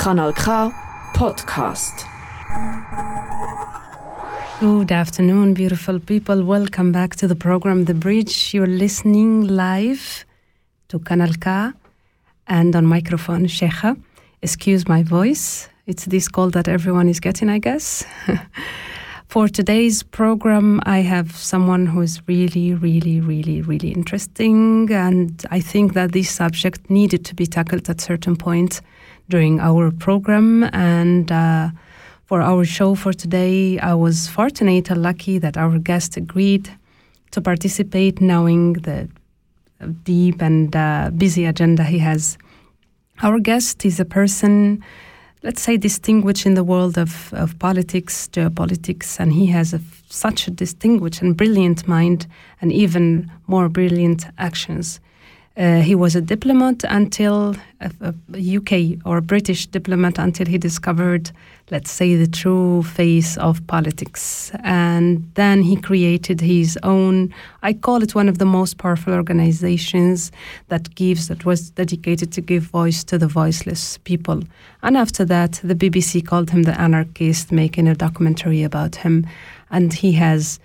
Kanal K Podcast. Good afternoon, beautiful people. Welcome back to the program The Bridge. You're listening live to Kanal K and on microphone Cheija. Excuse my voice. It's this call that everyone is getting, I guess. For today's program, I have someone who is really, really, really, really interesting. And I think that this subject needed to be tackled at certain point during our program. And uh, for our show for today, I was fortunate and lucky that our guest agreed to participate, knowing the deep and uh, busy agenda he has. Our guest is a person let's say, distinguished in the world of, of politics, geopolitics, and he has a, such a distinguished and brilliant mind, and even more brilliant actions. Uh, he was a diplomat until a, a, UK or British diplomat until he discovered, let's say, the true face of politics. And then he created his own, I call it one of the most powerful organizations that gives, that was dedicated to give voice to the voiceless people. And after that, the BBC called him the anarchist, making a documentary about him. And he has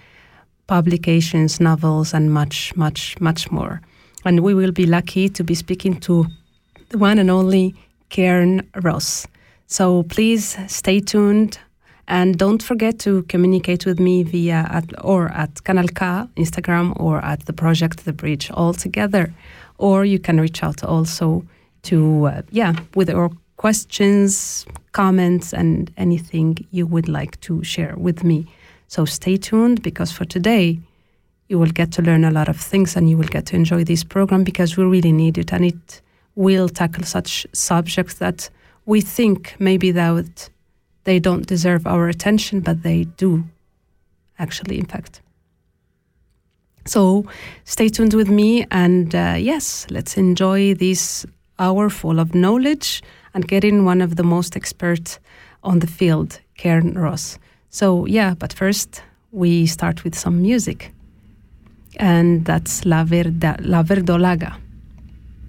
publications, novels, and much, much, much more and we will be lucky to be speaking to the one and only Carne Ross. So please stay tuned and don't forget to communicate with me via at, or at Kanal K, Instagram, or at the project The Bridge altogether. Or you can reach out also to, uh, yeah, with your questions, comments, and anything you would like to share with me. So stay tuned because for today, you will get to learn a lot of things and you will get to enjoy this program because we really need it and it will tackle such subjects that we think maybe that they don't deserve our attention, but they do actually, in fact. So stay tuned with me and uh, yes, let's enjoy this hour full of knowledge and get in one of the most expert on the field, Carne Ross. So yeah, but first we start with some music and that's La, Verda, La Verdolaga.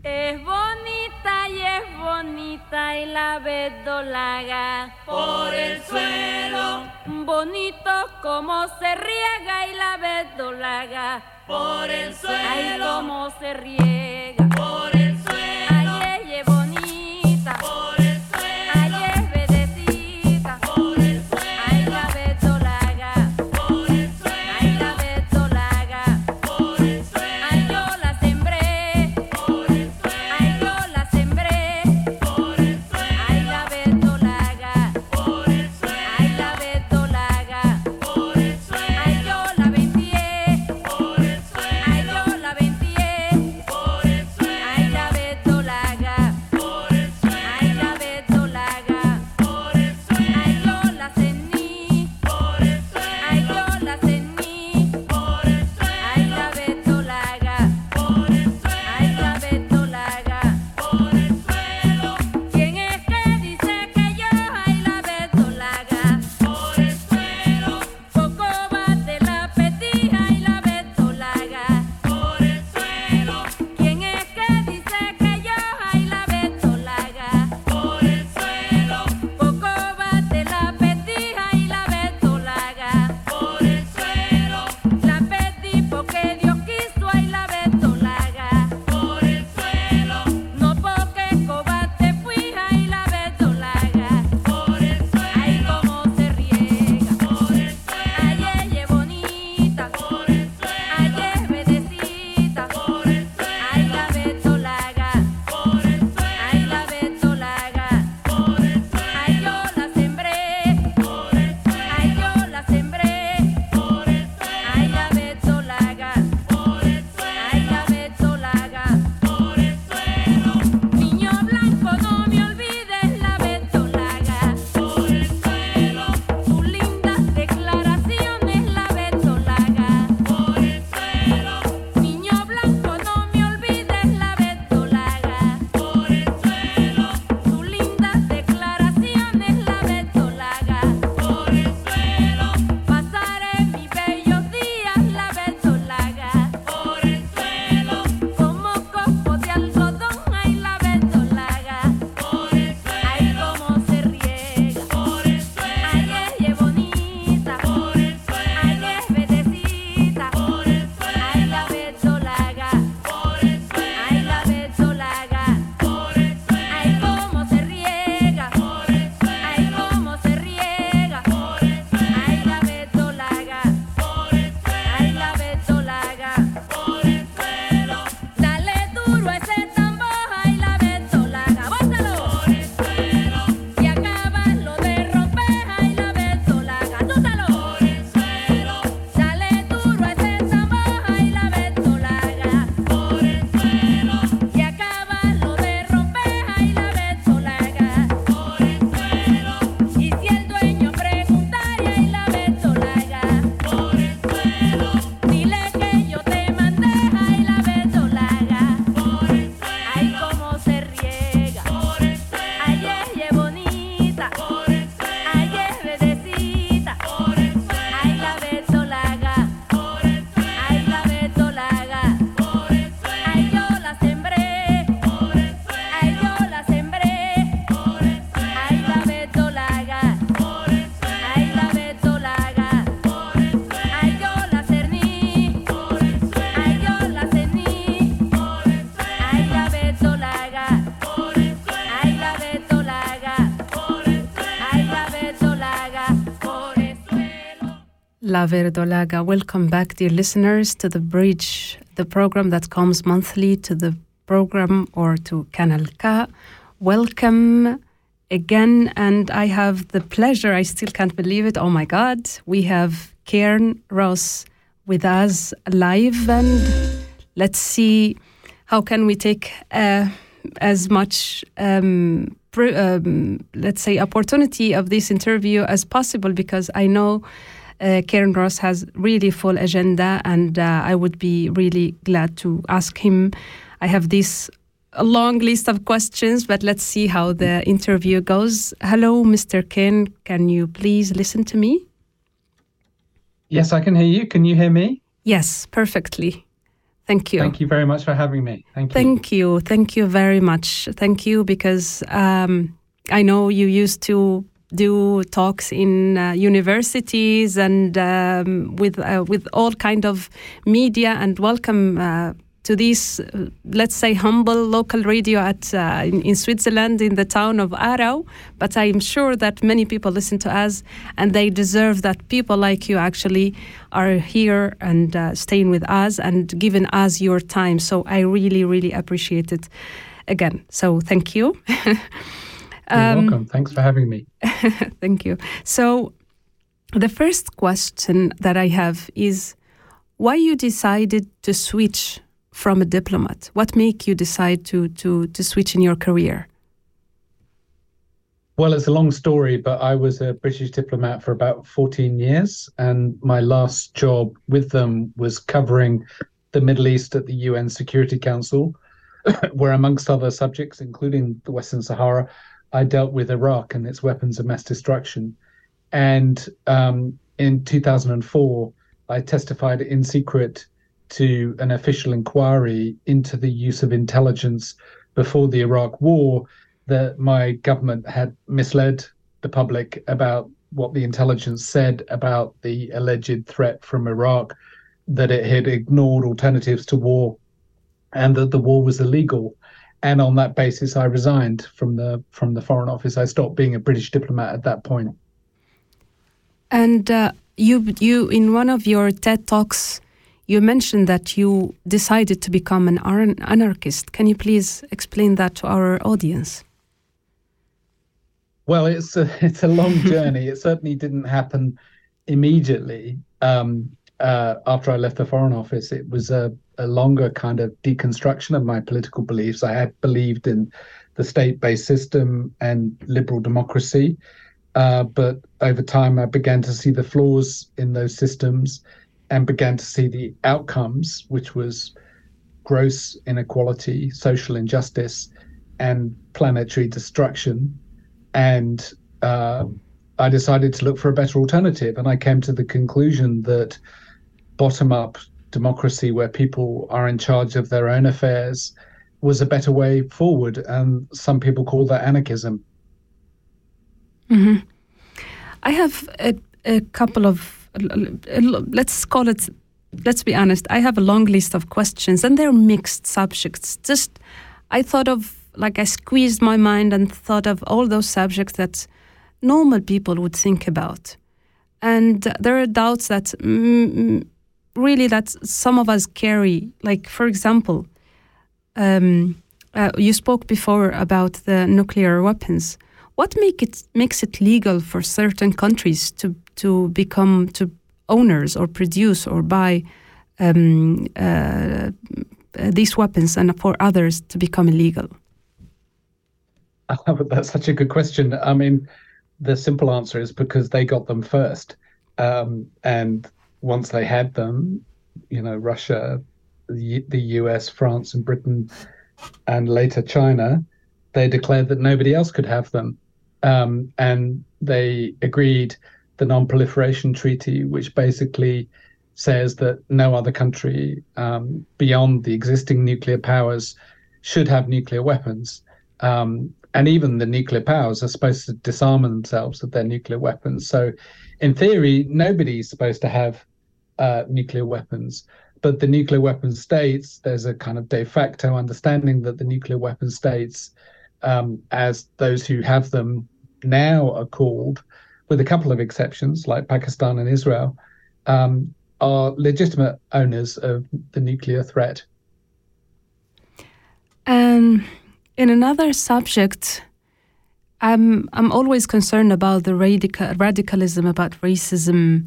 Es bonita y es bonita y la verdolaga por el suelo. Bonito como se riega y la verdolaga por el suelo. Ay, cómo se riega por el La Verdolaga. Welcome back, dear listeners, to The Bridge, the program that comes monthly to the program or to Kanal K. Welcome again, and I have the pleasure, I still can't believe it. Oh my God, we have Carne Ross with us live, and let's see how can we take uh, as much um, um, let's say opportunity of this interview as possible because I know uh, Carne Ross has really full agenda and uh, I would be really glad to ask him. I have this long list of questions, but let's see how the interview goes. Hello, Mr. Ken. Can you please listen to me? Yes, I can hear you. Can you hear me? Yes, perfectly. Thank you. Thank you very much for having me. Thank you. Thank you. Thank you very much. Thank you because um, I know you used to do talks in uh, universities and um, with uh, with all kind of media and welcome uh, to this, uh, let's say, humble local radio at uh, in, in, Switzerland, in the town of Aarau. But I'm sure that many people listen to us, and they deserve that people like you actually are here and uh, staying with us and giving us your time. So I really, really appreciate it. Again, so thank you. You're um, welcome. Thanks for having me. thank you. So, the first question that I have is why you decided to switch from a diplomat? What made you decide to to to switch in your career? Well, it's a long story, but I was a British diplomat for about 14 years, and my last job with them was covering the Middle East at the UN Security Council, where, amongst other subjects, including the Western Sahara, I dealt with Iraq and its weapons of mass destruction. And um, in 2004, I testified in secret to an official inquiry into the use of intelligence before the Iraq war that my government had misled the public about what the intelligence said about the alleged threat from Iraq, that it had ignored alternatives to war, and that the war was illegal. And on that basis, I resigned from the from the Foreign Office. I stopped being a British diplomat at that point. And uh, you you in one of your TED talks you mentioned that you decided to become an anarchist. Can you please explain that to our audience? Well, it's a it's a long journey. it certainly didn't happen immediately. Um, uh, after I left the Foreign Office, it was a, a longer kind of deconstruction of my political beliefs. I had believed in the state-based system and liberal democracy, uh, but over time, I began to see the flaws in those systems and began to see the outcomes, which was gross inequality, social injustice, and planetary destruction. And uh, I decided to look for a better alternative. And I came to the conclusion that bottom up democracy, where people are in charge of their own affairs, was a better way forward. And some people call that anarchism. Mm-hmm. I have a, a couple of let's call it let's be honest i have a long list of questions and they're mixed subjects just i thought of like i squeezed my mind and thought of all those subjects that normal people would think about and there are doubts that mm, really that some of us carry like for example um, uh, you spoke before about the nuclear weapons what make it makes it legal for certain countries to to become to owners or produce or buy um, uh, these weapons and for others to become illegal? That's such a good question. I mean, the simple answer is because they got them first. Um, and once they had them, you know, Russia, the, US, France, and Britain, and later China, they declared that nobody else could have them. Um, and they agreed the Non-Proliferation Treaty, which basically says that no other country um, beyond the existing nuclear powers should have nuclear weapons. Um, and even the nuclear powers are supposed to disarm themselves of their nuclear weapons. So, in theory, nobody's supposed to have uh, nuclear weapons. But the nuclear weapon states, there's a kind of de facto understanding that the nuclear weapon states, um, as those who have them now are called, with a couple of exceptions like Pakistan and Israel, um, are legitimate owners of the nuclear threat. And in another subject, I'm I'm always concerned about the radical radicalism, about racism,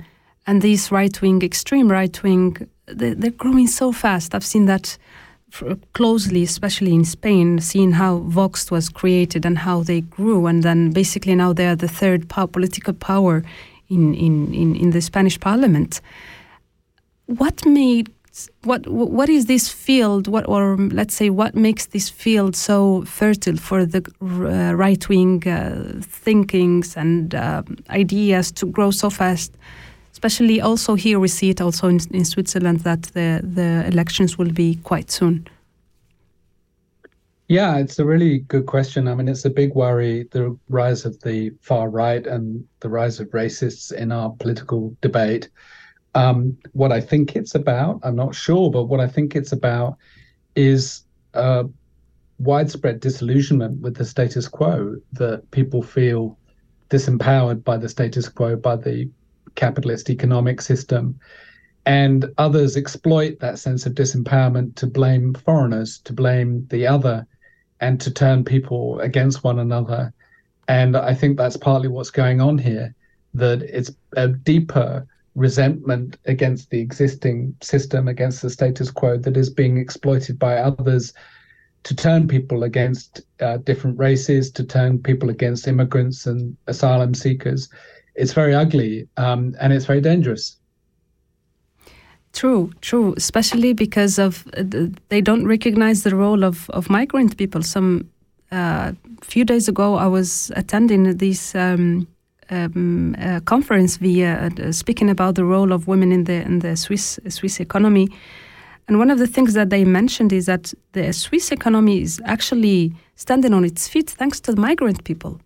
and these right wing, extreme right wing. They, they're growing so fast. I've seen that closely, especially in Spain, seeing how Vox was created and how they grew, and then basically now they are the third power, political power in, in, in, in the Spanish Parliament. What made what what is this field what or let's say what makes this field so fertile for the uh, right wing uh, thinkings and uh, ideas to grow so fast especially also here we see it also in, in Switzerland that the the elections will be quite soon. Yeah it's a really good question. I mean it's a big worry the rise of the far right and the rise of racists in our political debate. Um, what I think it's about, I'm not sure, but what I think it's about is uh, widespread disillusionment with the status quo, that people feel disempowered by the status quo, by the capitalist economic system. And others exploit that sense of disempowerment to blame foreigners, to blame the other, and to turn people against one another. And I think that's partly what's going on here, that it's a deeper resentment against the existing system, against the status quo that is being exploited by others to turn people against uh, different races, to turn people against immigrants and asylum seekers. It's very ugly um, and it's very dangerous. True, true, especially because of uh, they don't recognize the role of, of migrant people. Some uh, few days ago, I was attending this um, um, conference via uh, speaking about the role of women in the in the Swiss Swiss economy. And one of the things that they mentioned is that the Swiss economy is actually standing on its feet thanks to the migrant people.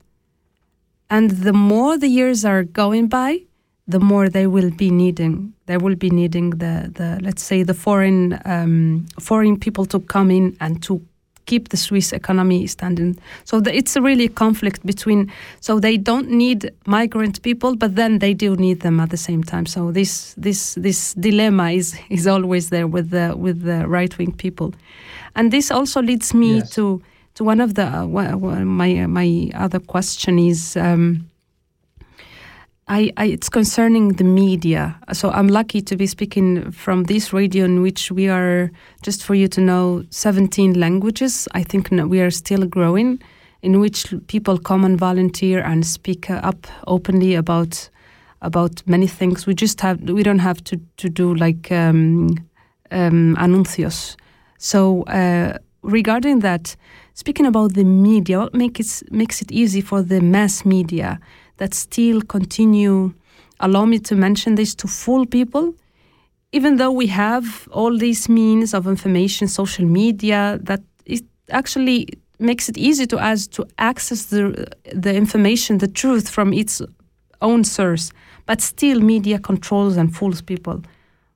And the more the years are going by, the more they will be needing. They will be needing the the let's say the foreign um, foreign people to come in and to keep the Swiss economy standing. So the, it's a really a conflict between. So they don't need migrant people, but then they do need them at the same time. So this this this dilemma is is always there with the with the right wing people, and this also leads me yes. to to one of the uh, my my other question is. Um, I, I, it's concerning the media. So I'm lucky to be speaking from this radio in which we are, just for you to know, 17 languages. I think we are still growing, in which people come and volunteer and speak up openly about about many things. We just have we don't have to to do like um, um, anuncios. So uh, regarding that, speaking about the media, what makes it makes it easy for the mass media that still continue, allow me to mention this, to fool people. Even though we have all these means of information, social media, that it actually makes it easy to us to access the, the information, the truth from its own source. But still, media controls and fools people.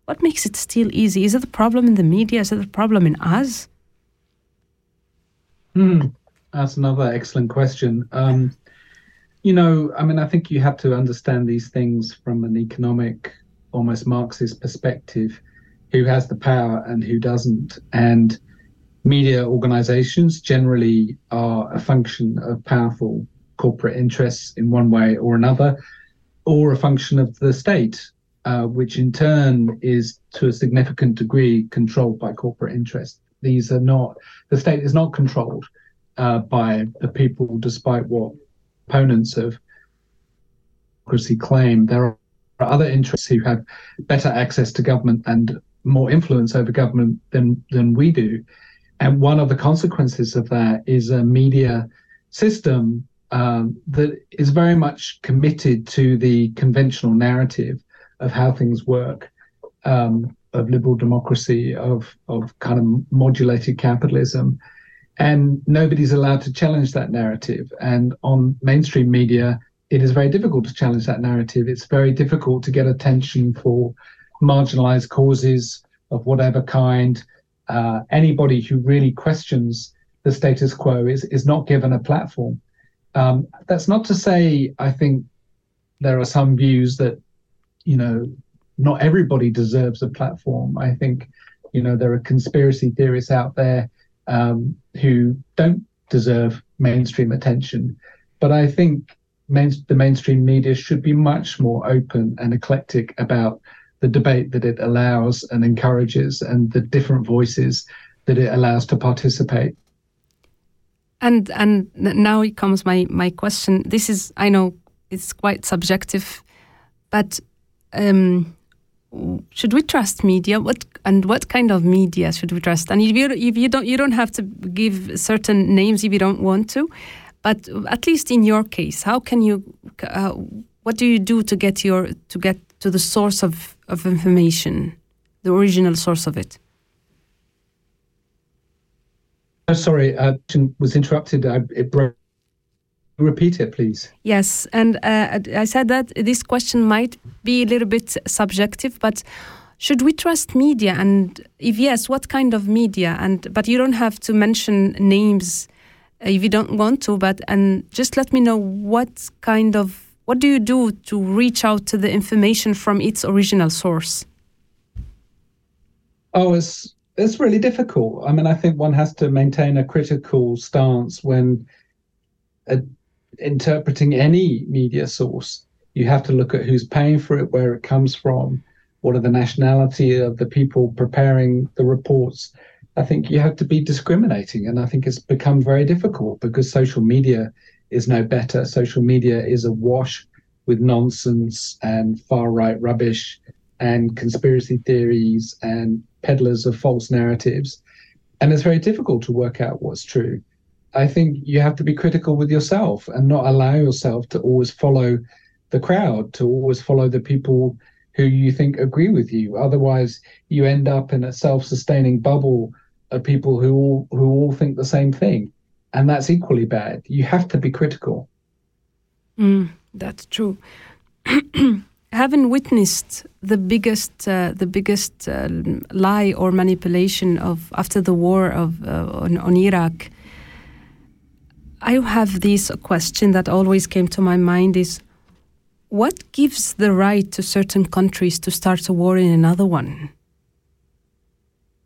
What makes it still easy? Is it the problem in the media? Is it the problem in us? Hmm, that's another excellent question. Um, you know, I mean, I think you have to understand these things from an economic, almost Marxist perspective who has the power and who doesn't. And media organizations generally are a function of powerful corporate interests in one way or another, or a function of the state, uh, which in turn is to a significant degree controlled by corporate interests. These are not, the state is not controlled uh, by the people, despite what opponents of democracy claim there are other interests who have better access to government and more influence over government than than we do. And one of the consequences of that is a media system um, that is very much committed to the conventional narrative of how things work, um, of liberal democracy, of of kind of modulated capitalism, and nobody's allowed to challenge that narrative. And on mainstream media, it is very difficult to challenge that narrative. It's very difficult to get attention for marginalized causes of whatever kind. Uh, anybody who really questions the status quo is, is not given a platform. Um, that's not to say I think there are some views that, you know, not everybody deserves a platform. I think, you know, there are conspiracy theorists out there um, who don't deserve mainstream attention. But I think main, the mainstream media should be much more open and eclectic about the debate that it allows and encourages and the different voices that it allows to participate. And and now it comes my my question. This is I know it's quite subjective, but um, should we trust media? What and what kind of media should we trust? And if you if you don't you don't have to give certain names if you don't want to, but at least in your case, how can you? Uh, what do you do to get your to get to the source of of information, the original source of it? Oh, sorry, uh, I was interrupted. I, it broke. Repeat it, please. Yes, and uh, I said that this question might be a little bit subjective, but should we trust media? And if yes, what kind of media? And but you don't have to mention names uh, if you don't want to. But and just let me know what kind of what do you do to reach out to the information from its original source? Oh, it's it's really difficult. I mean, I think one has to maintain a critical stance when uh, interpreting any media source. You have to look at who's paying for it, where it comes from, what are the nationality of the people preparing the reports. I think you have to be discriminating, and I think it's become very difficult because social media is no better. Social media is awash with nonsense and far right rubbish and conspiracy theories and peddlers of false narratives. And it's very difficult to work out what's true. I think you have to be critical with yourself and not allow yourself to always follow the crowd, to always follow the people who you think agree with you. Otherwise, you end up in a self-sustaining bubble of people who all who all think the same thing, and that's equally bad. You have to be critical. Mm, that's true. Having witnessed the biggest, uh, the biggest uh, lie or manipulation of after the war of uh, on, on Iraq, I have this question that always came to my mind: is what gives the right to certain countries to start a war in another one?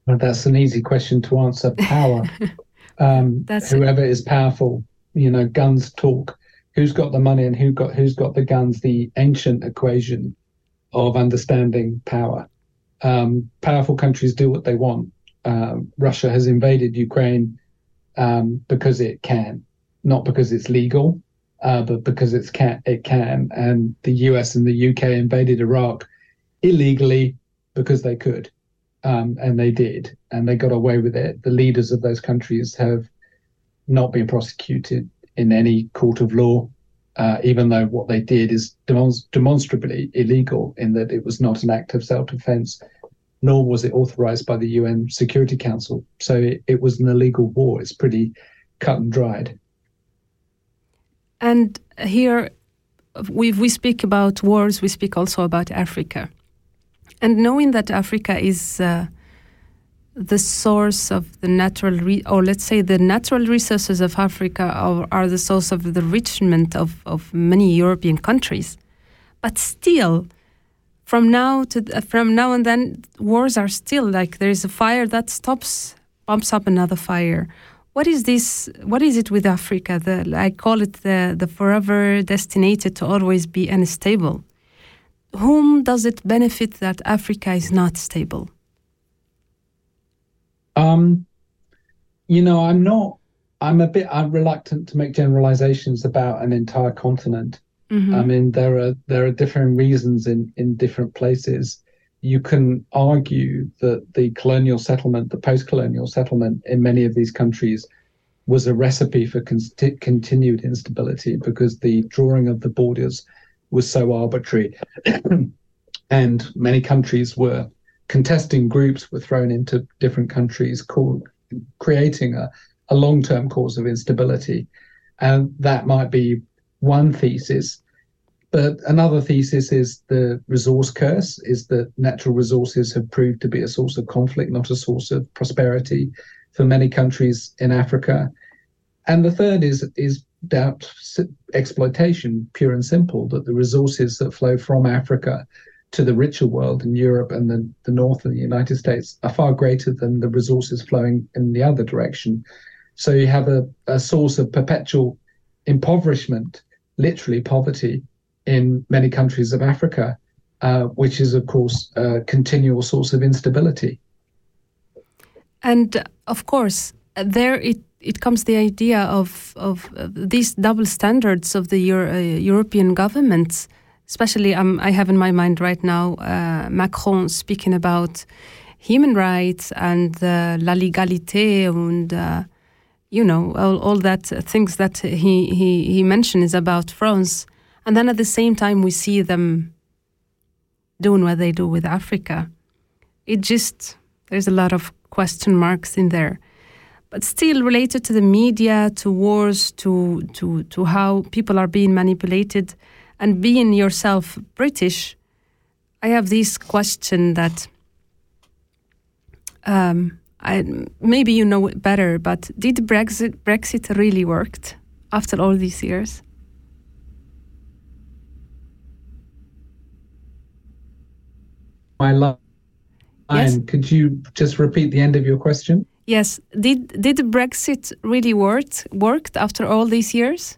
Well, that's an easy question to answer. Power. um, whoever it. is powerful, you know, guns talk who's got the money and who got who's got the guns the ancient equation of understanding power um, powerful countries do what they want uh, russia has invaded ukraine um, because it can not because it's legal uh, but because it's can it can and the us and the uk invaded iraq illegally because they could um, and they did and they got away with it the leaders of those countries have not been prosecuted in any court of law, uh, even though what they did is demonstrably illegal in that it was not an act of self defense, nor was it authorized by the UN Security Council. So it, it was an illegal war. It's pretty cut and dried. And here, we, we speak about wars, we speak also about Africa. And knowing that Africa is. Uh, the source of the natural, re- or let's say the natural resources of Africa are, are the source of the enrichment of, of many European countries. But still, from now to from now and then, wars are still like there is a fire that stops, bumps up another fire. What is this? What is it with Africa? The, I call it the the forever destined to always be unstable. Whom does it benefit that Africa is not stable? Um, you know, I'm not. I'm a bit. I'm reluctant to make generalizations about an entire continent. Mm-hmm. I mean, there are there are different reasons in in different places. You can argue that the colonial settlement, the post-colonial settlement in many of these countries, was a recipe for con- continued instability because the drawing of the borders was so arbitrary, and many countries were contesting groups were thrown into different countries, creating a, a long term cause of instability. And that might be one thesis. But another thesis is the resource curse, is that natural resources have proved to be a source of conflict, not a source of prosperity for many countries in Africa. And the third is is doubt exploitation, pure and simple, that the resources that flow from Africa to the richer world in Europe and the, the North and the United States are far greater than the resources flowing in the other direction. So you have a, a source of perpetual impoverishment, literally poverty, in many countries of Africa, uh, which is, of course, a continual source of instability. And uh, of course, there it, it comes the idea of, of these double standards of the Euro, uh, European governments. Especially, um, I have in my mind right now uh, Macron speaking about human rights and uh, la légalité and uh, you know all, all that things that he, he, he mentions about France. And then at the same time, we see them doing what they do with Africa. It just, there's a lot of question marks in there. But still related to the media, to wars, to, to, to how people are being manipulated, and being yourself British, I have this question that um, I, maybe you know it better, but did Brexit, Brexit really worked after all these years? My line. Yes. Could you just repeat the end of your question? Yes. Did did Brexit really worked worked after all these years?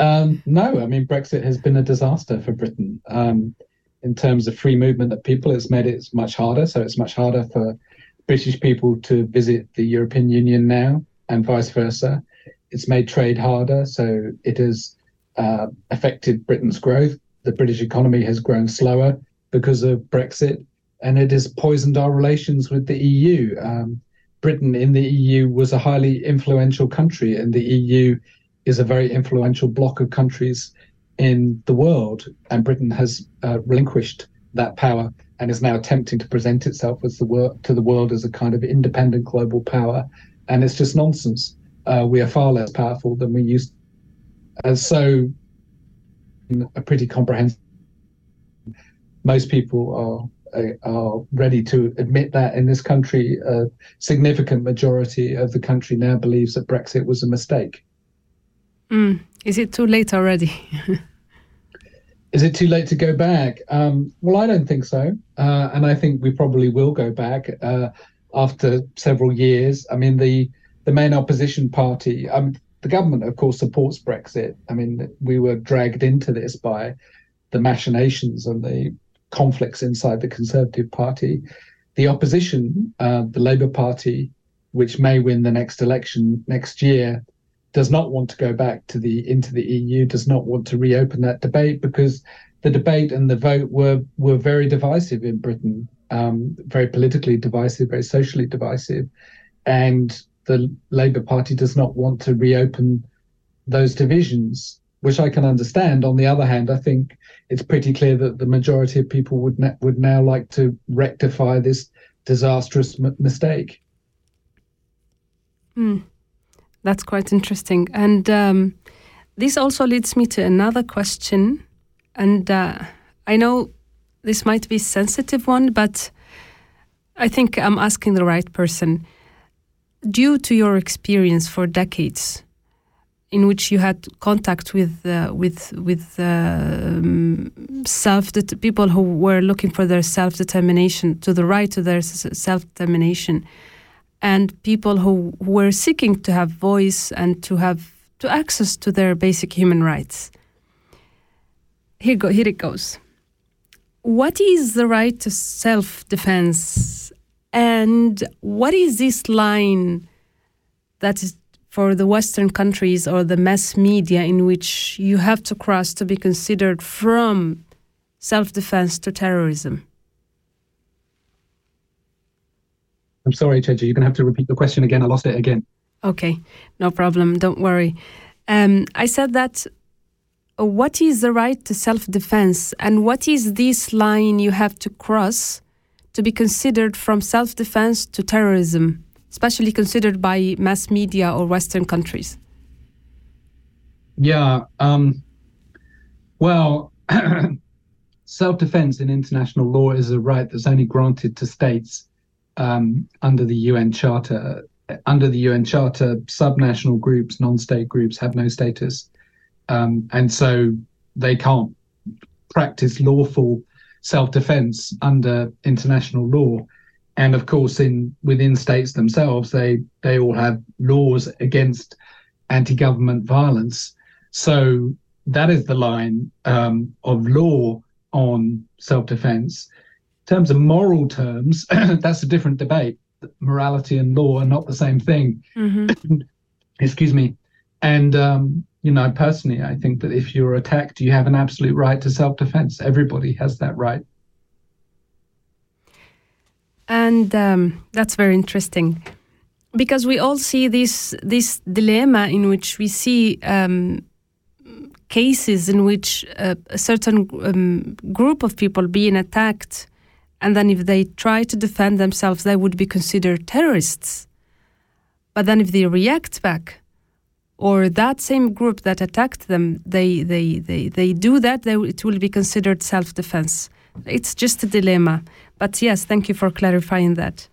um, no, I mean Brexit has been a disaster for Britain. Um, in terms of free movement of people, it's made it much harder. So it's much harder for British people to visit the European Union now, and vice versa. It's made trade harder, so it has uh, affected Britain's growth. The British economy has grown slower because of Brexit, and it has poisoned our relations with the EU. Um, Britain in the EU was a highly influential country, and the EU is a very influential bloc of countries in the world. And Britain has uh, relinquished that power and is now attempting to present itself as the wor- to the world as a kind of independent global power. And it's just nonsense. Uh, we are far less powerful than we used. Uh, so, a pretty comprehensive. Most people are are ready to admit that in this country, a significant majority of the country now believes that Brexit was a mistake. Mm. Is it too late already? Is it too late to go back? Um, well, I don't think so. Uh, and I think we probably will go back uh, after several years. I mean, the, the main opposition party, um, the government, of course, supports Brexit. I mean, we were dragged into this by the machinations and the conflicts inside the Conservative Party. The opposition, uh, the Labour Party, which may win the next election next year, does not want to go back to the into the EU, does not want to reopen that debate because the debate and the vote were were very divisive in Britain, um, very politically divisive, very socially divisive, and the Labour Party does not want to reopen those divisions, which I can understand. On the other hand, I think it's pretty clear that the majority of people would would now like to rectify this disastrous m- mistake. Hmm. That's quite interesting. And um, this also leads me to another question. And uh, I know this might be a sensitive one, but I think I'm asking the right person. Due to your experience for decades, in which you had contact with uh, with with um, self people who were looking for their self determination, to the right to their self determination, and people who, were seeking to have voice and to have to access to their basic human rights. Here go here it goes. What is the right to self-defense, and what is this line that is for the Western countries or the mass media in which you have to cross to be considered from self-defense to terrorism? I'm sorry, Cheji, you're going to have to repeat the question again. I lost it again. Okay, no problem. Don't worry. Um, I said that uh, what is the right to self defense and what is this line you have to cross to be considered from self defense to terrorism, especially considered by mass media or Western countries? Yeah. Um, well, self defense in international law is a right that's only granted to states um, under the UN Charter. Under the UN Charter, subnational groups, non-state groups have no status, um, and so they can't practice lawful self-defense under international law. And of course in within states themselves they they all have laws against anti-government violence. So that is the line um, of law on self-defense. In terms of moral terms that's a different debate. Morality and law are not the same thing. Mm-hmm. excuse me. And um, you know personally i think that if you're attacked you have an absolute right to self-defense. Everybody has that right. And um, that's very interesting. Because we all see this this dilemma in which we see um, cases in which a certain um, group of people being attacked, and then if they try to defend themselves, they would be considered terrorists. But then if they react back, or that same group that attacked them, they they they, they do that, they, it will be considered self-defense. It's just a dilemma. But yes, thank you for clarifying that.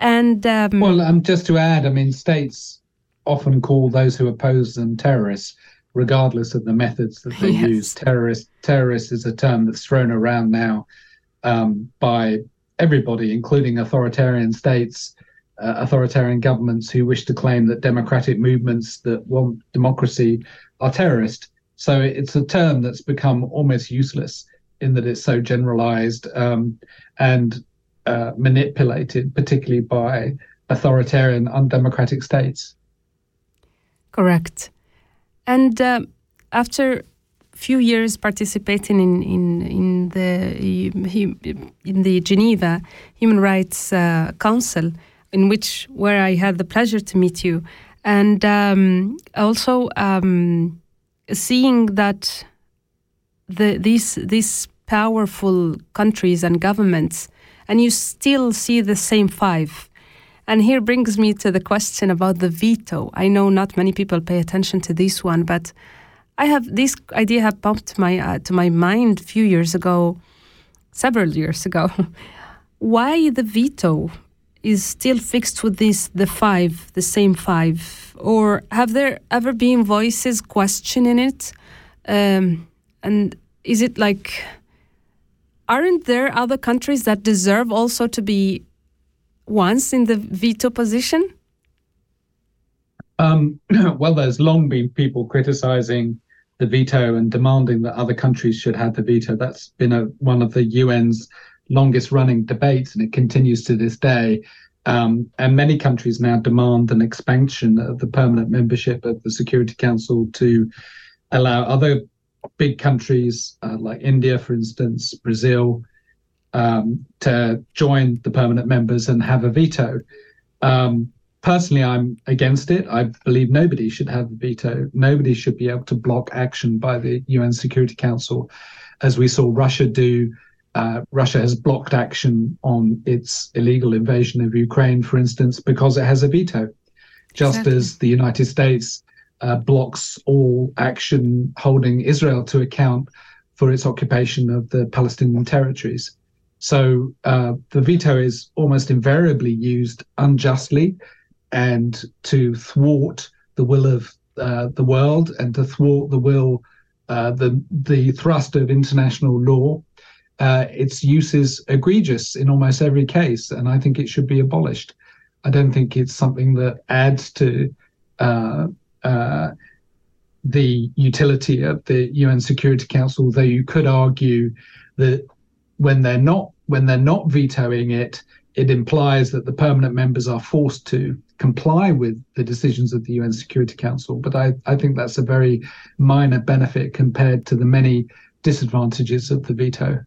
And um, well um, just to add i mean states often call those who oppose them terrorists regardless of the methods that they Yes. use terrorist terrorist is a term that's thrown around now um, by everybody including authoritarian states uh, authoritarian governments who wish to claim that democratic movements that want democracy are terrorist so it's a term that's become almost useless in that it's so generalized um, and uh, manipulated, particularly by authoritarian, undemocratic states. Correct. And um, after a few years participating in in in the in the Geneva Human Rights uh, Council, in which where I had the pleasure to meet you, and um, also um, seeing that the these these powerful countries and governments, and you still see the same five. And here brings me to the question about the veto. I know not many people pay attention to this one, but I have this idea have popped my uh, to my mind a few years ago, several years ago. Why the veto is still fixed with this the five, the same five, or have there ever been voices questioning it? Um, and is it like aren't there other countries that deserve also to be once in the veto position? Um, well, there's long been people criticizing the veto and demanding that other countries should have the veto. That's been a, one of the UN's longest running debates, and it continues to this day. Um, and many countries now demand an expansion of the permanent membership of the Security Council to allow other big countries uh, like India, for instance, Brazil, um, to join the permanent members and have a veto. Um, personally, I'm against it. I believe nobody should have a veto. Nobody should be able to block action by the UN Security Council, as we saw Russia do. Uh, Russia has blocked action on its illegal invasion of Ukraine, for instance, because it has a veto, just Exactly. as the United States uh, blocks all action holding Israel to account for its occupation of the Palestinian territories. So uh, the veto is almost invariably used unjustly and to thwart the will of uh, the world and to thwart the will, uh, the the thrust of international law. Uh, its use is egregious in almost every case, and I think it should be abolished. I don't think it's something that adds to uh, uh, the utility of the UN Security Council. Though you could argue that when they're not when they're not vetoing it, it implies that the permanent members are forced to comply with the decisions of the UN Security Council. But I, I think that's a very minor benefit compared to the many disadvantages of the veto.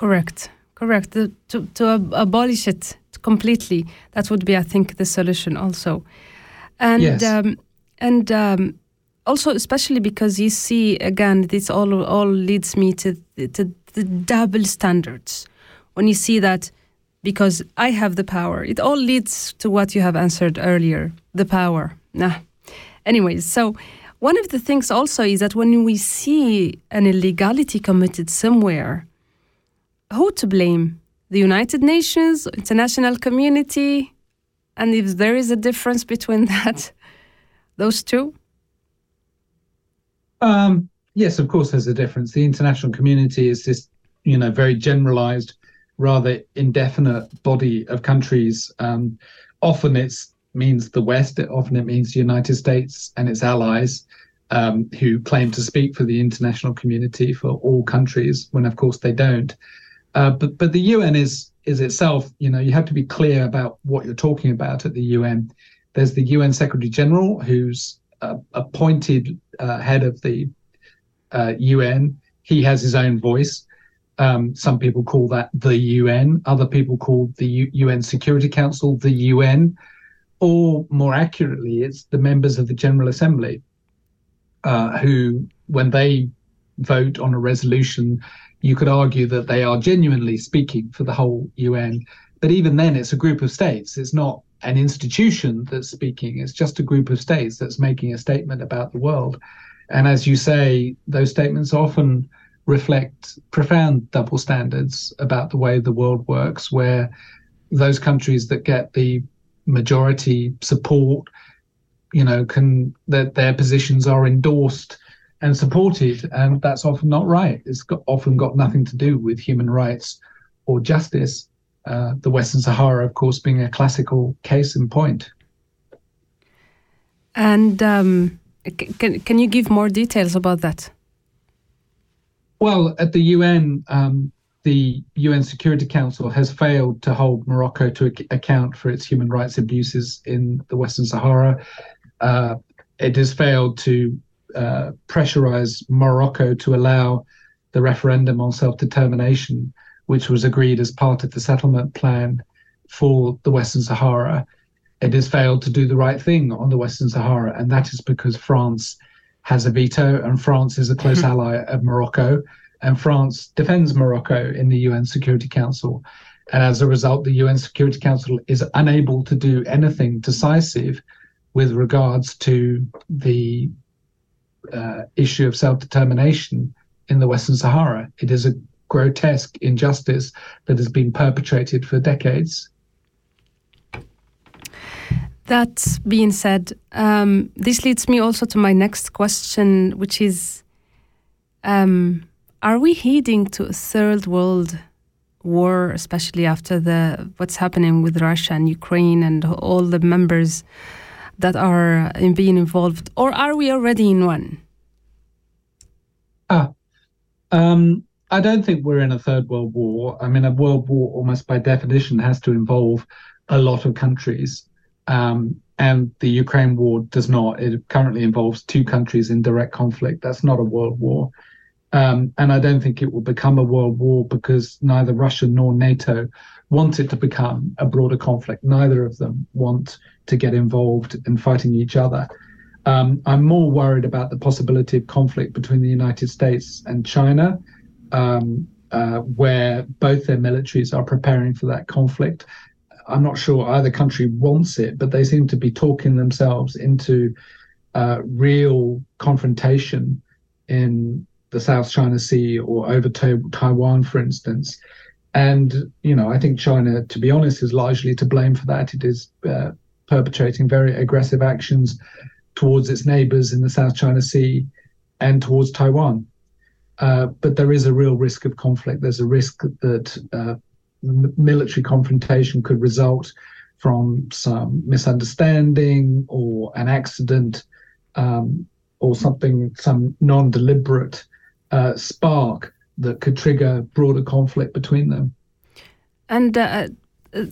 Correct, correct. The, to to ab- abolish it completely, that would be, I think, the solution also. And Yes. um, and um, also, especially because you see, again, this all all leads me to to the double standards. When you see that, because I have the power, it all leads to what you have answered earlier: the power. Nah. Anyways, so one of the things also is that when we see an illegality committed somewhere, who to blame? The United Nations, international community, and if there is a difference between that, those two. Um, yes, of course, there's a difference. The international community is this, you know, very generalized, rather indefinite body of countries. Um, often it means the West, often it means the United States and its allies. Um, who claim to speak for the international community for all countries, when of course they don't. Uh, but but the UN is is itself, you know, you have to be clear about what you're talking about at the UN. There's the UN Secretary General, who's uh, appointed uh, head of the UN. Uh, he has his own voice. Um, some people call that the UN. Other people call the U- UN Security Council the UN. Or more accurately, it's the members of the General Assembly uh, who, when they vote on a resolution, you could argue that they are genuinely speaking for the whole UN. But even then, it's a group of states. It's not an institution that's speaking. It's just a group of states that's making a statement about the world. And as you say, those statements often reflect profound double standards about the way the world works, where those countries that get the majority support, you know, can that their positions are endorsed and supported, and that's often not right. It's got, often got nothing to do with human rights or justice. Uh, the Western Sahara, of course, being a classical case in point. And um, can can you give more details about that? Well, at the UN, um, the UN Security Council has failed to hold Morocco to account for its human rights abuses in the Western Sahara. Uh, it has failed to uh, pressurize Morocco to allow the referendum on self determination, which was agreed as part of the settlement plan for the Western Sahara it has failed to do the right thing on the Western Sahara, and that is because France has a veto, and France is a close mm-hmm. ally of Morocco, and France defends Morocco in the UN Security Council. And as a result, the UN Security Council is unable to do anything decisive with regards to the uh, issue of self determination in the Western Sahara. It is a grotesque injustice that has been perpetrated for decades. That being said, um, this leads me also to my next question, which is um, Are we heading to a third world war, especially after the what's happening with Russia and Ukraine and all the members that are in being involved, or are we already in one? Ah, um, I don't think we're in a third world war. I mean, a world war, almost by definition, has to involve a lot of countries. Um, and the Ukraine war does not. It currently involves two countries in direct conflict. That's not a world war. Um, and I don't think it will become a world war because neither Russia nor NATO want it to become a broader conflict. Neither of them want to get involved in fighting each other. Um, I'm more worried about the possibility of conflict between the United States and China, um, uh, where both their militaries are preparing for that conflict. I'm not sure either country wants it, but they seem to be talking themselves into uh, real confrontation in the South China Sea or over Taiwan, for instance. And, you know, I think China, to be honest, is largely to blame for that. It is uh, perpetrating very aggressive actions towards its neighbors in the South China Sea and towards Taiwan. Uh, but there is a real risk of conflict. There's a risk that uh, military confrontation could result from some misunderstanding or an accident um, or something, some non deliberate uh, spark that could trigger broader conflict between them. And uh, uh,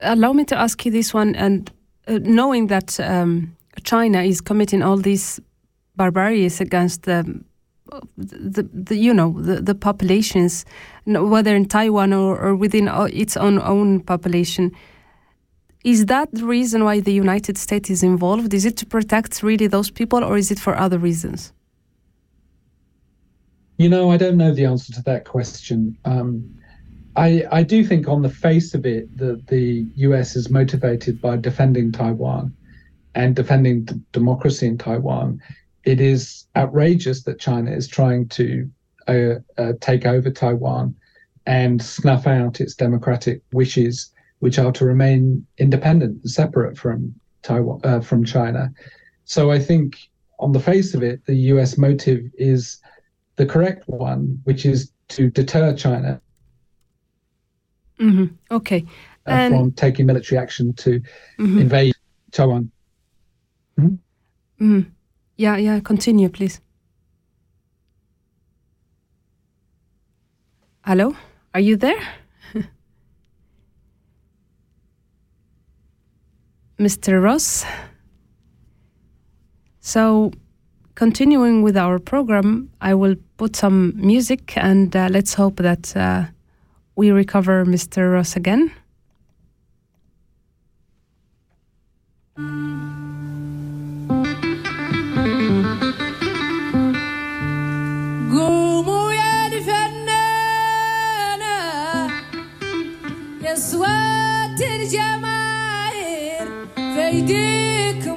allow me to ask you this one, and uh, knowing that um, China is committing all these barbarities against the the, the you know the, the populations, whether in Taiwan or, or within its own own population. Is that the reason why the United States is involved? Is it to protect really those people, or is it for other reasons? You know, I don't know the answer to that question. Um, I I do think, on the face of it, that the U.S. is motivated by defending Taiwan and defending democracy in Taiwan it is outrageous that China is trying to uh, uh, take over Taiwan and snuff out its democratic wishes, which are to remain independent and separate from Taiwan uh, from China. So I think, on the face of it, the U.S. motive is the correct one, which is to deter China mm-hmm. Okay. And- from taking military action to Mhm. invade Taiwan. Mhm. Yeah, yeah. Continue, please. Hello, are you there, Mr. Ross? So, continuing with our program, I will put some music and uh, let's hope that uh, we recover Mr. Ross again. قوموا يا الفنانة يا صوات الجماهير في ايديكم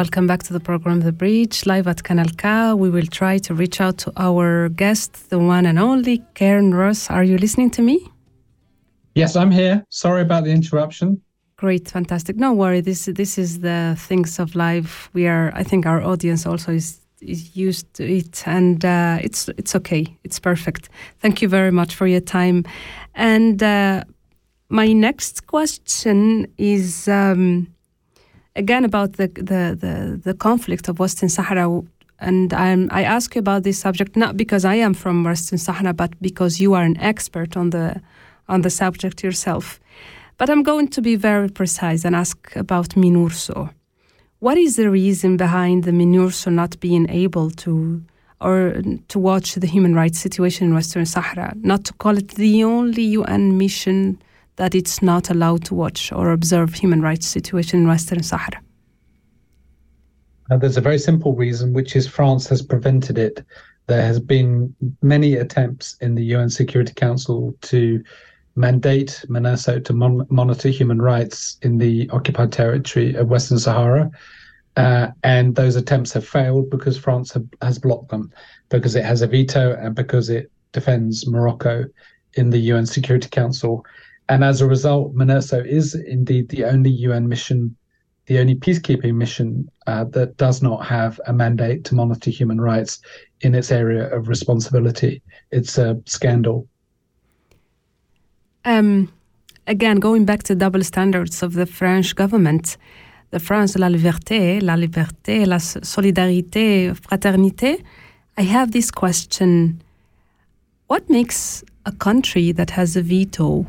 Welcome back to the program The Bridge, live at Kanal K. We will try to reach out to our guest, the one and only Carne Ross. Are you listening to me? Yes, I'm here. Sorry about the interruption. Great, fantastic. No worry. This this is the things of life. We are. I think our audience also is is used to it, and uh, it's it's okay. It's perfect. Thank you very much for your time. And uh, my next question is um, again about the, the the the conflict of Western Sahara. And I'm, I ask you about this subject not because I am from Western Sahara, but because you are an expert on the on the subject yourself. But I'm going to be very precise and ask about MINURSO. What is the reason behind the MINURSO not being able to or to watch the human rights situation in Western Sahara? Not to call it the only UN mission that it's not allowed to watch or observe human rights situation in Western Sahara. There's a very simple reason, which is France has prevented it. There has been many attempts in the UN Security Council to mandate MINURSO to mon- monitor human rights in the occupied territory of Western Sahara. Uh, and those attempts have failed because France have, has blocked them, because it has a veto and because it defends Morocco in the UN Security Council. And as a result, MINURSO is indeed the only UN mission the only peacekeeping mission uh, that does not have a mandate to monitor human rights in its area of responsibility. It's a scandal. Um, again, going back to double standards of the French government, the France, la liberté, la liberté, la solidarité, fraternité. I have this question: What makes a country that has a veto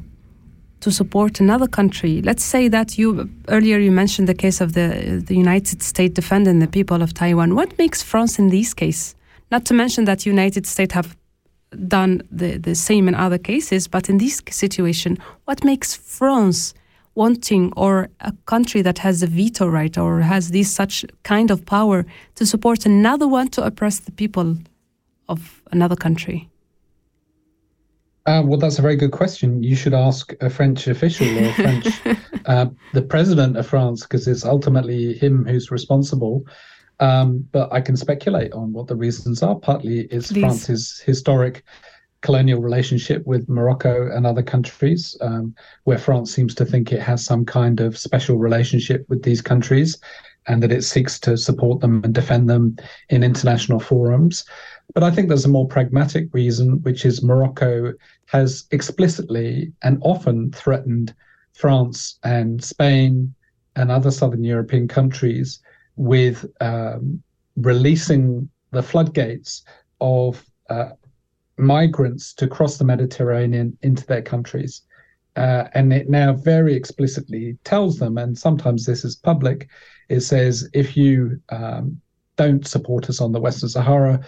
to support another country? Let's say that you earlier you mentioned the case of the the United States defending the people of Taiwan. What makes France in this case? Not to mention that United States have done the, the same in other cases, but in this situation, what makes France wanting or a country that has a veto right or has this such kind of power to support another one to oppress the people of another country? Uh, well, that's a very good question. You should ask a French official or French, uh, the president of France, because it's ultimately him who's responsible. Um, but I can speculate on what the reasons are. Partly it's Please. France's historic colonial relationship with Morocco and other countries, um, where France seems to think it has some kind of special relationship with these countries and that it seeks to support them and defend them in international forums. But I think there's a more pragmatic reason, which is Morocco has explicitly and often threatened France and Spain and other southern European countries with um, releasing the floodgates of uh, migrants to cross the Mediterranean into their countries. Uh, and it now very explicitly tells them, and sometimes this is public, it says if you um, don't support us on the Western Sahara,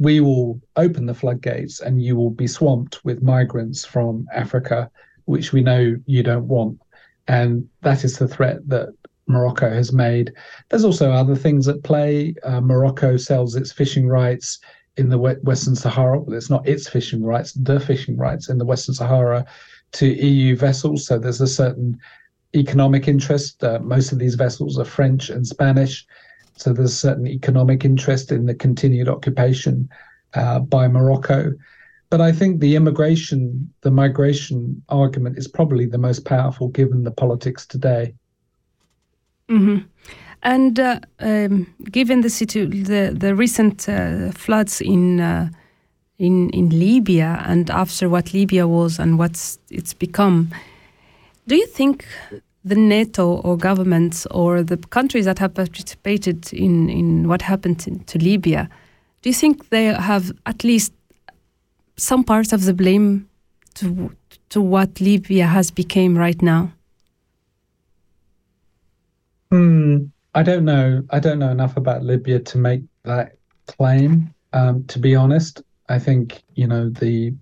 we will open the floodgates and you will be swamped with migrants from Africa, which we know you don't want. And that is the threat that Morocco has made. There's also other things at play. Uh, Morocco sells its fishing rights in the Western Sahara. Well, it's not its fishing rights, the fishing rights in the Western Sahara to EU vessels. So there's a certain economic interest. Uh, most of these vessels are French and Spanish. So there's certain economic interest in the continued occupation uh, by Morocco. But I think the immigration, the migration argument is probably the most powerful given the politics today. hmm And uh, um, given the, situ- the the recent uh, floods in uh, in in Libya and after what Libya was and what it's become, do you think the NATO or governments or the countries that have participated in in what happened to Libya, do you think they have at least some part of the blame to to what Libya has become right now? Hmm, I don't know. I don't know enough about Libya to make that claim. Um, to be honest, I think you know the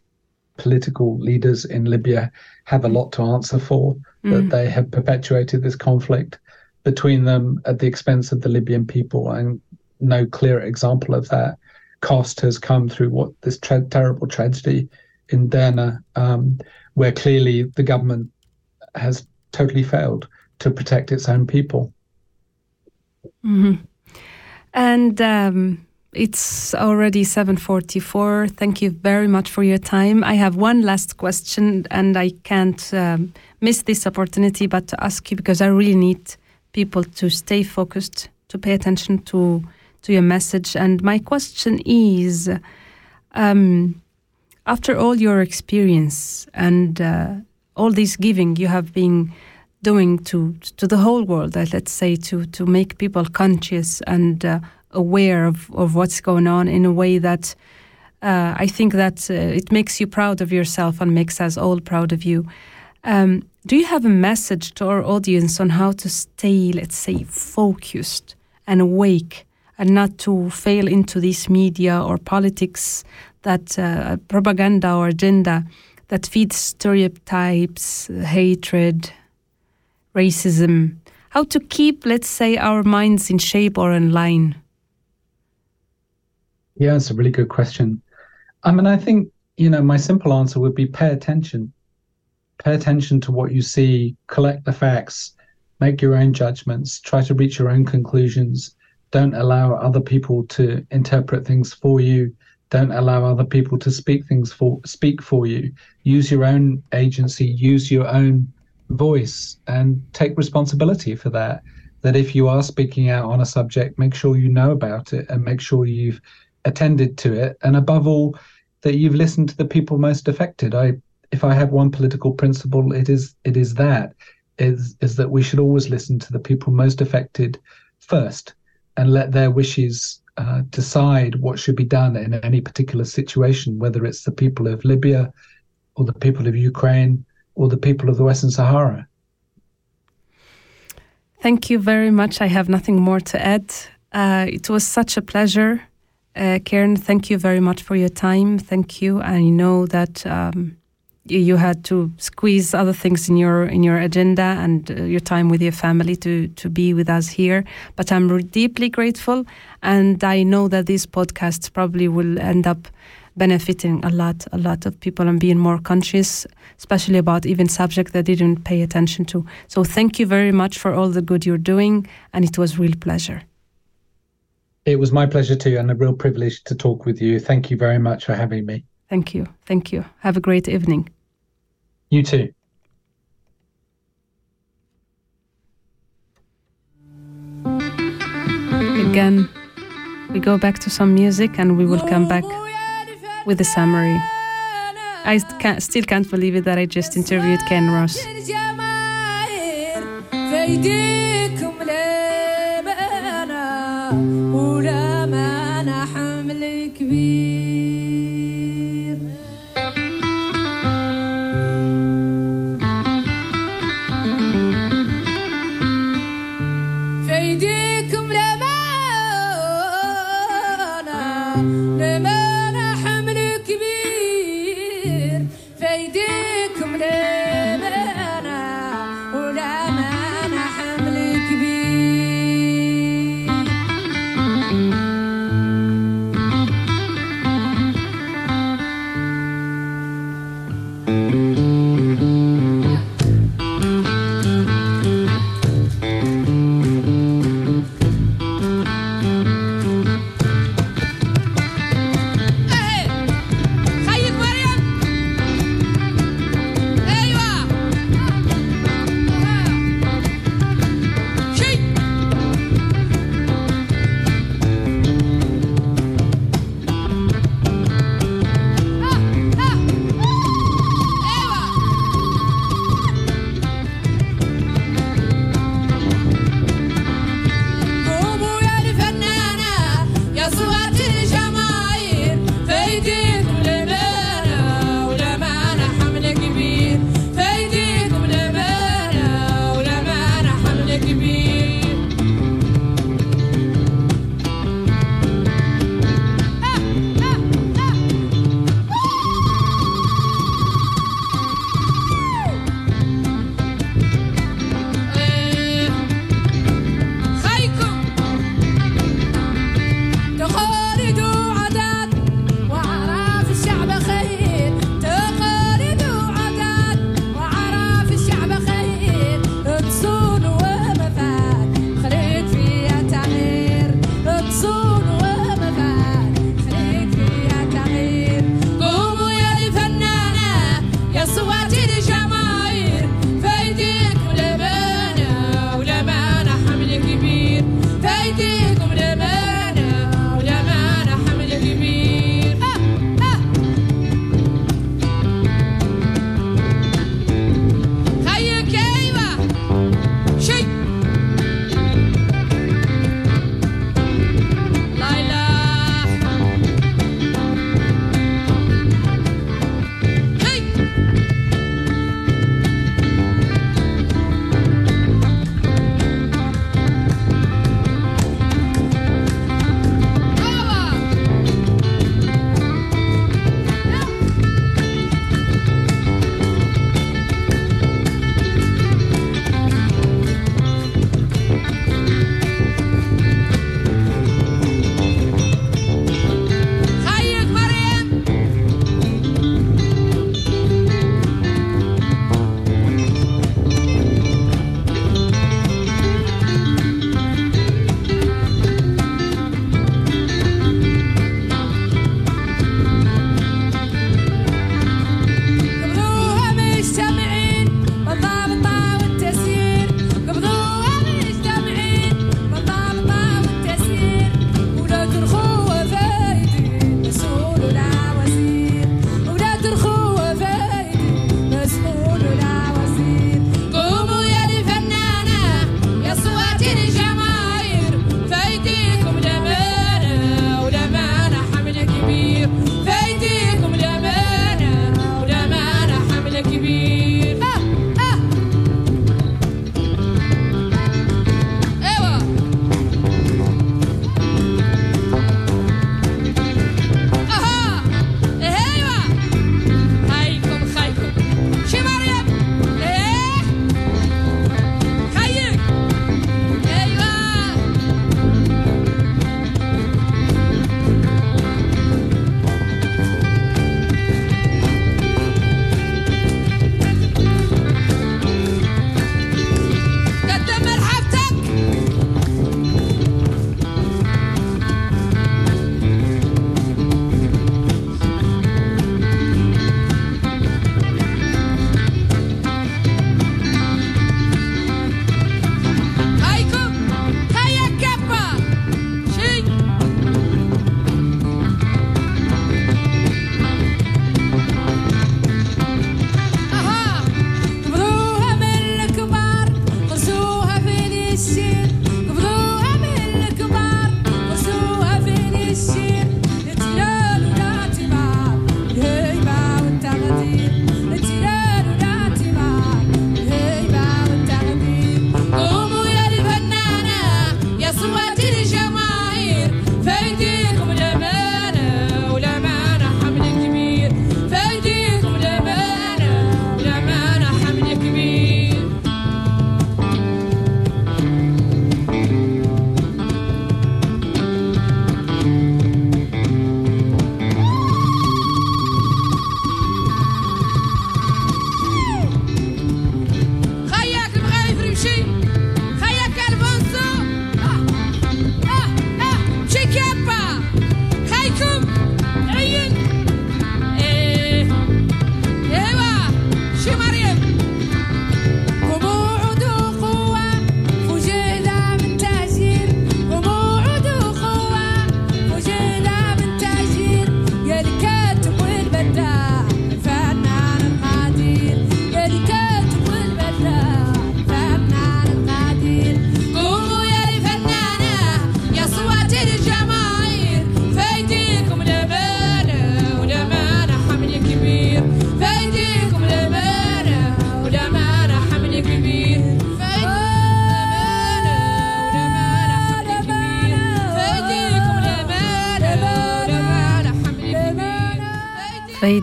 political leaders in Libya have a lot to answer for. That they have perpetuated this conflict between them at the expense of the Libyan people, and no clear example of that cost has come through what this tra- terrible tragedy in Derna, um, where clearly the government has totally failed to protect its own people. hmm And um, it's already 7:44. Thank you very much for your time. I have one last question, and I can't um, miss this opportunity, but to ask you because I really need people to stay focused, to pay attention to to your message. And my question is, um, after all your experience and uh, all this giving you have been doing to to the whole world, uh, let's say, to to make people conscious and uh, aware of, of what's going on in a way that uh, I think that uh, it makes you proud of yourself and makes us all proud of you. Um, do you have a message to our audience on how to stay, let's say, focused and awake and not to fail into this media or politics that uh, propaganda or agenda that feeds stereotypes, hatred, racism? How to keep, let's say, our minds in shape or in line? Yeah, it's a really good question. I mean, I think, you know, my simple answer would be pay attention. Pay attention to what you see, collect the facts, make your own judgments, try to reach your own conclusions. Don't allow other people to interpret things for you. Don't allow other people to speak things for speak for you. Use your own agency, use your own voice and take responsibility for that. That if you are speaking out on a subject, make sure you know about it and make sure you've attended to it and above all that you've listened to the people most affected i if i have one political principle it is it is that is is that we should always listen to the people most affected first and let their wishes uh, decide what should be done in any particular situation whether it's the people of libya or the people of ukraine or the people of the western sahara Thank you very much. I have nothing more to add. Uh, it was such a pleasure Uh, Carne, thank you very much for your time. Thank you. I know that um, you, had to squeeze other things in your in your agenda and uh, your time with your family to to be with us here. But I'm deeply grateful, and I know that these podcasts probably will end up benefiting a lot, a lot of people and being more conscious, especially about even subject that they didn't pay attention to. So thank you very much for all the good you're doing, and it was real pleasure. It was my pleasure too, and a real privilege to talk with you. Thank you very much for having me. Thank you, thank you. Have a great evening. You too. Again, we go back to some music and we will come back with a summary. I can't, still can't believe it that I just interviewed Carne Ross.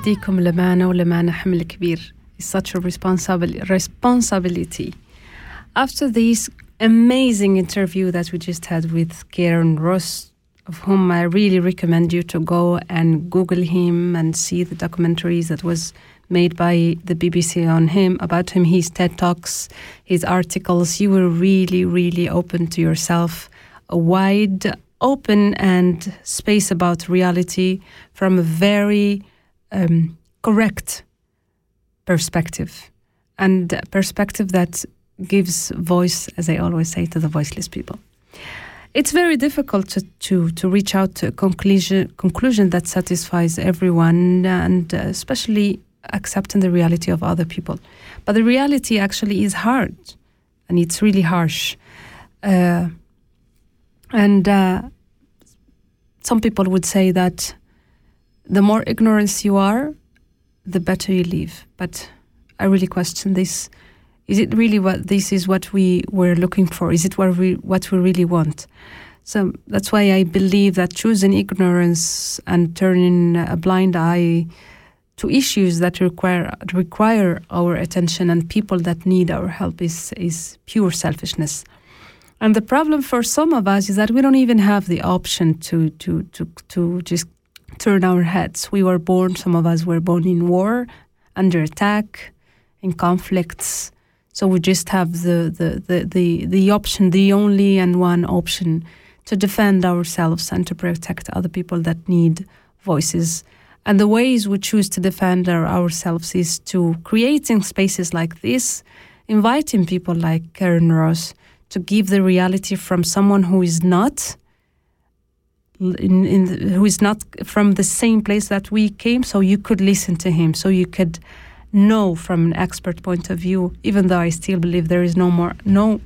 يديكم حمل كبير. It's such a responsibility. After this amazing interview that we just had with Carne Ross of whom I really recommend you to go and Google him and see the documentaries that was made by the BBC on him, about him, his TED Talks, his articles. You were really, really open to yourself, a wide, open, and space about reality from a very um, correct perspective and a perspective that gives voice, as I always say, to the voiceless people. It's very difficult to, to, to reach out to a conclusion, conclusion that satisfies everyone and uh, especially accepting the reality of other people. But the reality actually is hard and it's really harsh. Uh, and uh, some people would say that the more ignorance you are, the better you live. But I really question this. Is it really what this is what we were looking for? Is it what we what we really want? So that's why I believe that choosing ignorance and turning a blind eye to issues that require require our attention and people that need our help is is pure selfishness. And the problem for some of us is that we don't even have the option to to to to just turn our heads. We were born, some of us were born in war, under attack, in conflicts. So we just have the the, the, the, the option, the only and one option to defend ourselves and to protect other people that need voices. And the ways we choose to defend our, ourselves is to creating spaces like this, inviting people like Carne Ross to give the reality from someone who is not in, in the, who is not from the same place that we came so you could listen to him so you could know from an expert point of view even though i still believe there is no more no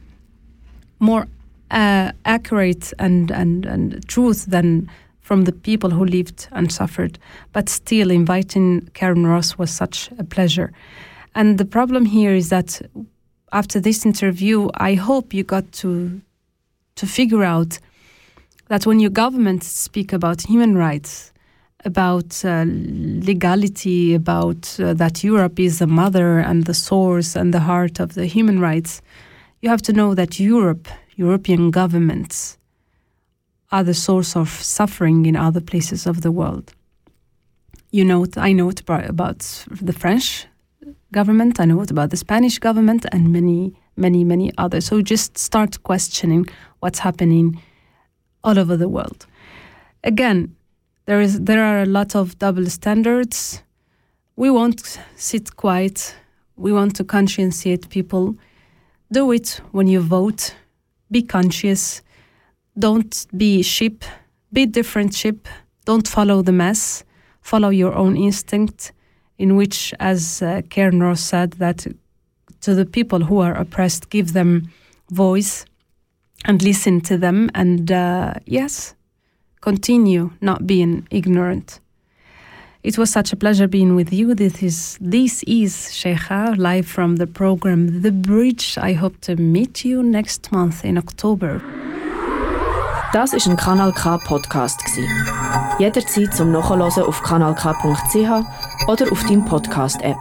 more uh, accurate and, and and truth than from the people who lived and suffered. But still inviting Carne Ross was such a pleasure. And the problem here is that after this interview i hope you got to to figure out that when your government speak about human rights, about uh, legality, about uh, that Europe is the mother and the source and the heart of the human rights, you have to know that Europe, European governments, are the source of suffering in other places of the world. You know, I know about the French government, I know it about the Spanish government, and many, many, many others. So just start questioning what's happening all over the world. Again, there is there are a lot of double standards. We won't sit quiet. We want to conscientiate people. Do it when you vote. Be conscious. Don't be sheep. Be different sheep. Don't follow the mass. Follow your own instinct, in which, as uh, said, that to the people who are oppressed, give them voice and listen to them and uh, yes continue not being ignorant it was such a pleasure being with you this is this is Cheija live from the program The Bridge I hope to meet you next month in October Das ist ein Kanal K Podcast gsi. Jederzeit zum Nachhören auf kanalk.ch oder auf deinem Podcast App.